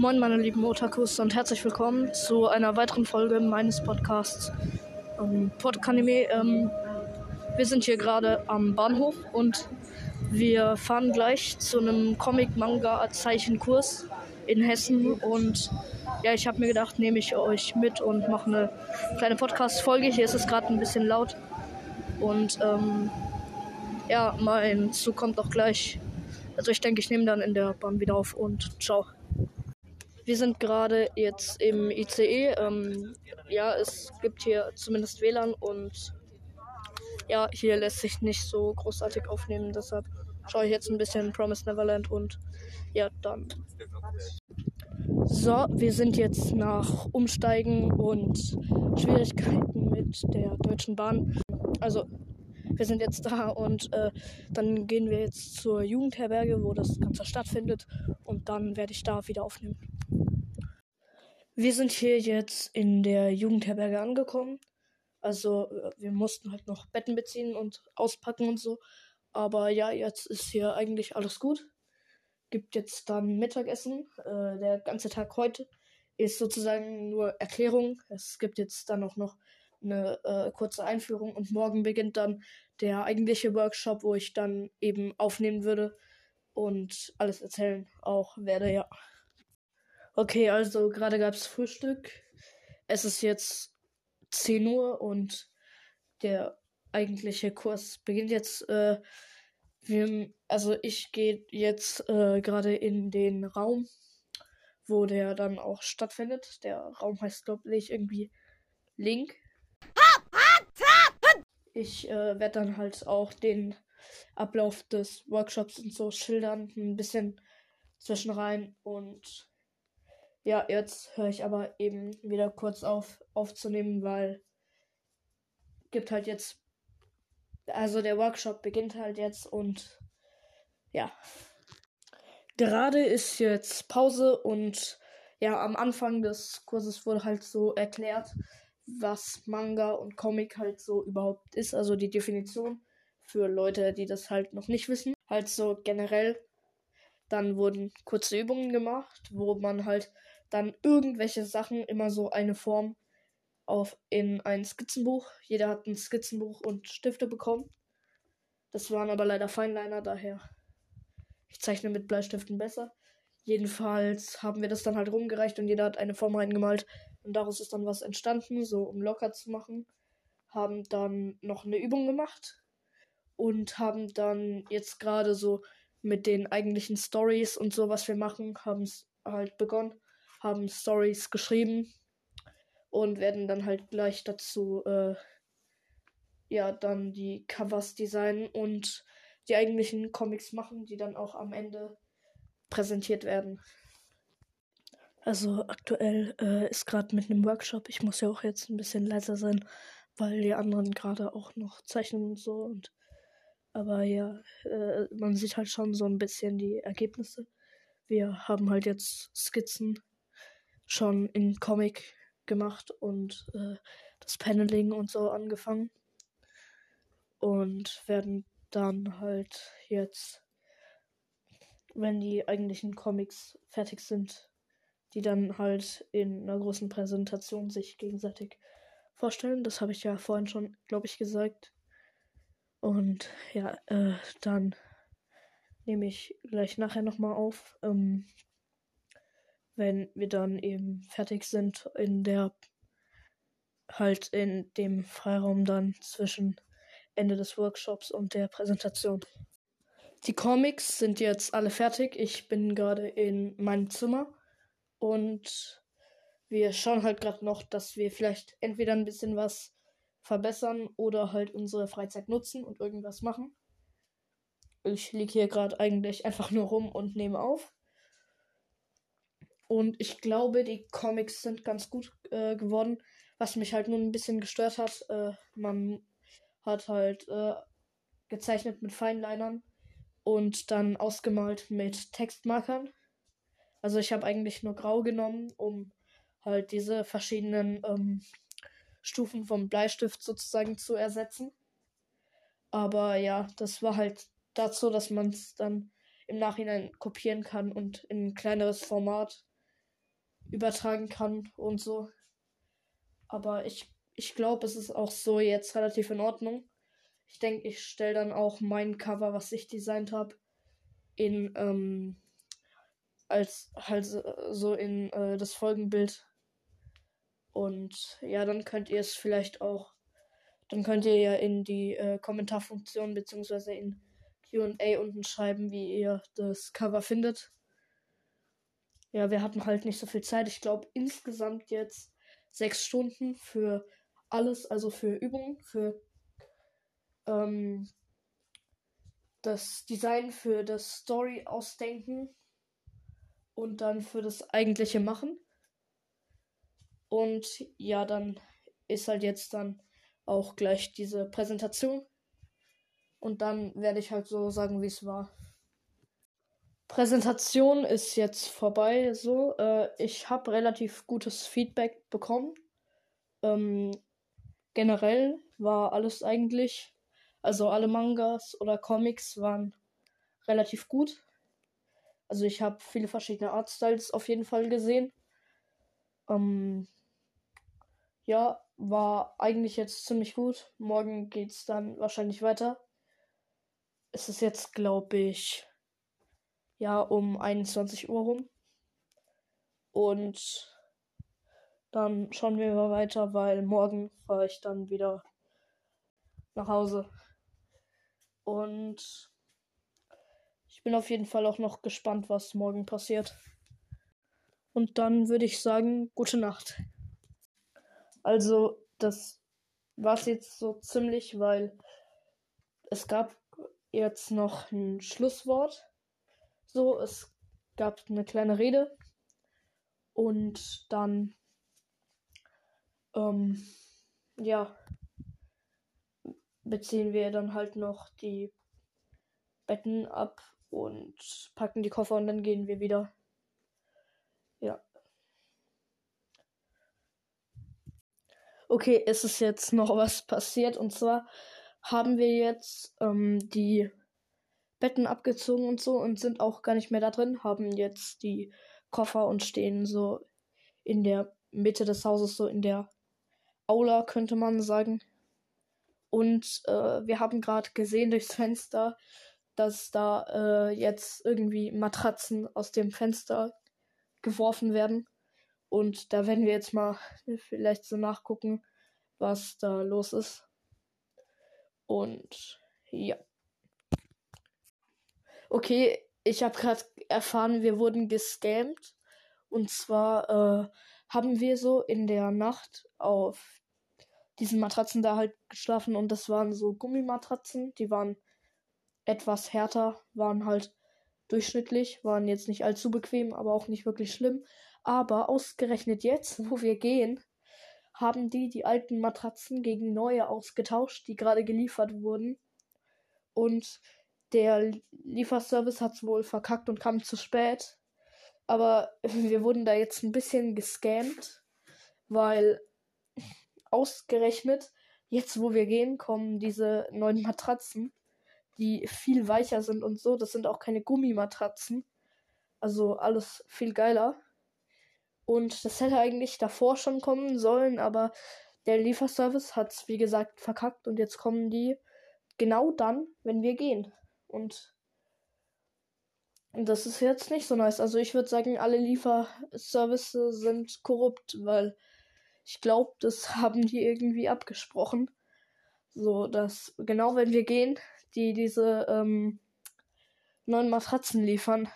Moin meine lieben Otakus und herzlich willkommen zu einer weiteren Folge meines Podcasts ähm, Podkanime. Ähm, wir sind hier gerade am Bahnhof und wir fahren gleich zu einem Comic-Manga-Zeichenkurs in Hessen und ja, ich habe mir gedacht, nehme ich euch mit und mache eine kleine Podcast-Folge. Hier ist es gerade ein bisschen laut und ähm, ja, mein Zug kommt auch gleich. Also ich denke, ich nehme dann in der Bahn wieder auf und ciao. Wir sind gerade jetzt im ICE. Ähm, ja, es gibt hier zumindest WLAN und ja, hier lässt sich nicht so großartig aufnehmen. Deshalb schaue ich jetzt ein bisschen Promise Neverland und ja, dann. So, wir sind jetzt nach Umsteigen und Schwierigkeiten mit der Deutschen Bahn. Also, wir sind jetzt da und äh, dann gehen wir jetzt zur Jugendherberge, wo das Ganze stattfindet und dann werde ich da wieder aufnehmen. Wir sind hier jetzt in der Jugendherberge angekommen. Also äh, wir mussten halt noch Betten beziehen und auspacken und so. Aber ja, jetzt ist hier eigentlich alles gut. Gibt jetzt dann Mittagessen. Äh, der ganze Tag heute ist sozusagen nur Erklärung. Es gibt jetzt dann auch noch eine äh, kurze Einführung und morgen beginnt dann der eigentliche Workshop, wo ich dann eben aufnehmen würde und alles erzählen auch werde, ja. Okay, also gerade gab es Frühstück. Es ist jetzt 10 Uhr und der eigentliche Kurs beginnt jetzt. Äh, wir, also ich gehe jetzt äh, gerade in den Raum, wo der dann auch stattfindet. Der Raum heißt, glaube ich, irgendwie Link. Ich äh, werde dann halt auch den Ablauf des Workshops und so schildern, ein bisschen zwischenrein und ja, jetzt höre ich aber eben wieder kurz auf aufzunehmen, weil gibt halt jetzt also der Workshop beginnt halt jetzt und ja. Gerade ist jetzt Pause und ja, am Anfang des Kurses wurde halt so erklärt, was Manga und Comic halt so überhaupt ist, also die Definition für Leute, die das halt noch nicht wissen. Halt so generell. Dann wurden kurze Übungen gemacht, wo man halt dann irgendwelche Sachen, immer so eine Form auf in ein Skizzenbuch. Jeder hat ein Skizzenbuch und Stifte bekommen. Das waren aber leider Feinliner, daher ich zeichne mit Bleistiften besser. Jedenfalls haben wir das dann halt rumgereicht und jeder hat eine Form reingemalt und daraus ist dann was entstanden, so um locker zu machen. Haben dann noch eine Übung gemacht und haben dann jetzt gerade so mit den eigentlichen Stories und so, was wir machen, haben es halt begonnen haben Stories geschrieben und werden dann halt gleich dazu äh, ja dann die Covers designen und die eigentlichen Comics machen, die dann auch am Ende präsentiert werden. Also aktuell äh, ist gerade mit einem Workshop. Ich muss ja auch jetzt ein bisschen leiser sein, weil die anderen gerade auch noch zeichnen und so. Und aber ja, äh, man sieht halt schon so ein bisschen die Ergebnisse. Wir haben halt jetzt Skizzen schon in Comic gemacht und äh, das Paneling und so angefangen. Und werden dann halt jetzt, wenn die eigentlichen Comics fertig sind, die dann halt in einer großen Präsentation sich gegenseitig vorstellen. Das habe ich ja vorhin schon, glaube ich, gesagt. Und ja, äh, dann nehme ich gleich nachher nochmal auf. Ähm, wenn wir dann eben fertig sind in der halt in dem Freiraum dann zwischen Ende des Workshops und der Präsentation. Die Comics sind jetzt alle fertig. Ich bin gerade in meinem Zimmer und wir schauen halt gerade noch, dass wir vielleicht entweder ein bisschen was verbessern oder halt unsere Freizeit nutzen und irgendwas machen. Ich liege hier gerade eigentlich einfach nur rum und nehme auf. Und ich glaube, die Comics sind ganz gut äh, geworden. Was mich halt nur ein bisschen gestört hat, äh, man hat halt äh, gezeichnet mit Feinlinern und dann ausgemalt mit Textmarkern. Also ich habe eigentlich nur grau genommen, um halt diese verschiedenen ähm, Stufen vom Bleistift sozusagen zu ersetzen. Aber ja, das war halt dazu, dass man es dann im Nachhinein kopieren kann und in ein kleineres Format übertragen kann und so. Aber ich, ich glaube, es ist auch so jetzt relativ in Ordnung. Ich denke, ich stelle dann auch mein Cover, was ich designt habe, in ähm, als halt so in äh, das Folgenbild. Und ja, dann könnt ihr es vielleicht auch, dann könnt ihr ja in die äh, Kommentarfunktion beziehungsweise in QA unten schreiben, wie ihr das Cover findet. Ja, wir hatten halt nicht so viel Zeit. Ich glaube insgesamt jetzt sechs Stunden für alles, also für Übungen, für ähm, das Design, für das Story ausdenken und dann für das eigentliche machen. Und ja, dann ist halt jetzt dann auch gleich diese Präsentation. Und dann werde ich halt so sagen, wie es war. Präsentation ist jetzt vorbei. So, äh, ich habe relativ gutes Feedback bekommen. Ähm, generell war alles eigentlich, also alle Mangas oder Comics waren relativ gut. Also ich habe viele verschiedene Artstyles auf jeden Fall gesehen. Ähm, ja, war eigentlich jetzt ziemlich gut. Morgen geht es dann wahrscheinlich weiter. Es ist jetzt, glaube ich, ja, um 21 Uhr rum. Und dann schauen wir mal weiter, weil morgen fahre ich dann wieder nach Hause. Und ich bin auf jeden Fall auch noch gespannt, was morgen passiert. Und dann würde ich sagen, gute Nacht. Also, das war's jetzt so ziemlich, weil es gab jetzt noch ein Schlusswort. So, es gab eine kleine Rede. Und dann, ähm, ja, beziehen wir dann halt noch die Betten ab und packen die Koffer und dann gehen wir wieder. Ja. Okay, es ist jetzt noch was passiert und zwar haben wir jetzt ähm, die Betten abgezogen und so und sind auch gar nicht mehr da drin, haben jetzt die Koffer und stehen so in der Mitte des Hauses, so in der Aula, könnte man sagen. Und äh, wir haben gerade gesehen durchs Fenster, dass da äh, jetzt irgendwie Matratzen aus dem Fenster geworfen werden. Und da werden wir jetzt mal vielleicht so nachgucken, was da los ist. Und ja. Okay, ich habe gerade erfahren, wir wurden gescammt. Und zwar äh, haben wir so in der Nacht auf diesen Matratzen da halt geschlafen und das waren so Gummimatratzen, die waren etwas härter, waren halt durchschnittlich, waren jetzt nicht allzu bequem, aber auch nicht wirklich schlimm. Aber ausgerechnet jetzt, wo wir gehen, haben die die alten Matratzen gegen neue ausgetauscht, die gerade geliefert wurden. Und der Lieferservice hat es wohl verkackt und kam zu spät. Aber wir wurden da jetzt ein bisschen gescammt, weil ausgerechnet jetzt, wo wir gehen, kommen diese neuen Matratzen die viel weicher sind und so. Das sind auch keine Gummimatratzen. Also alles viel geiler. Und das hätte eigentlich davor schon kommen sollen, aber der Lieferservice hat es, wie gesagt, verkackt und jetzt kommen die genau dann, wenn wir gehen. Und das ist jetzt nicht so nice. Also ich würde sagen, alle Lieferservices sind korrupt, weil ich glaube, das haben die irgendwie abgesprochen. So, dass genau wenn wir gehen, die diese ähm, neuen Matratzen liefern.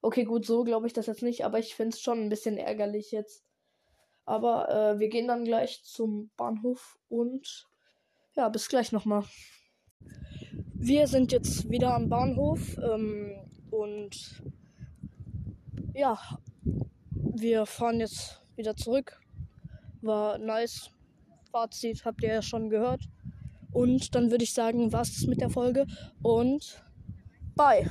Okay, gut, so glaube ich das jetzt nicht, aber ich finde es schon ein bisschen ärgerlich jetzt. Aber äh, wir gehen dann gleich zum Bahnhof und ja, bis gleich nochmal. Wir sind jetzt wieder am Bahnhof ähm, und ja, wir fahren jetzt wieder zurück. War nice. Fazit habt ihr ja schon gehört. Und dann würde ich sagen, was mit der Folge und bye.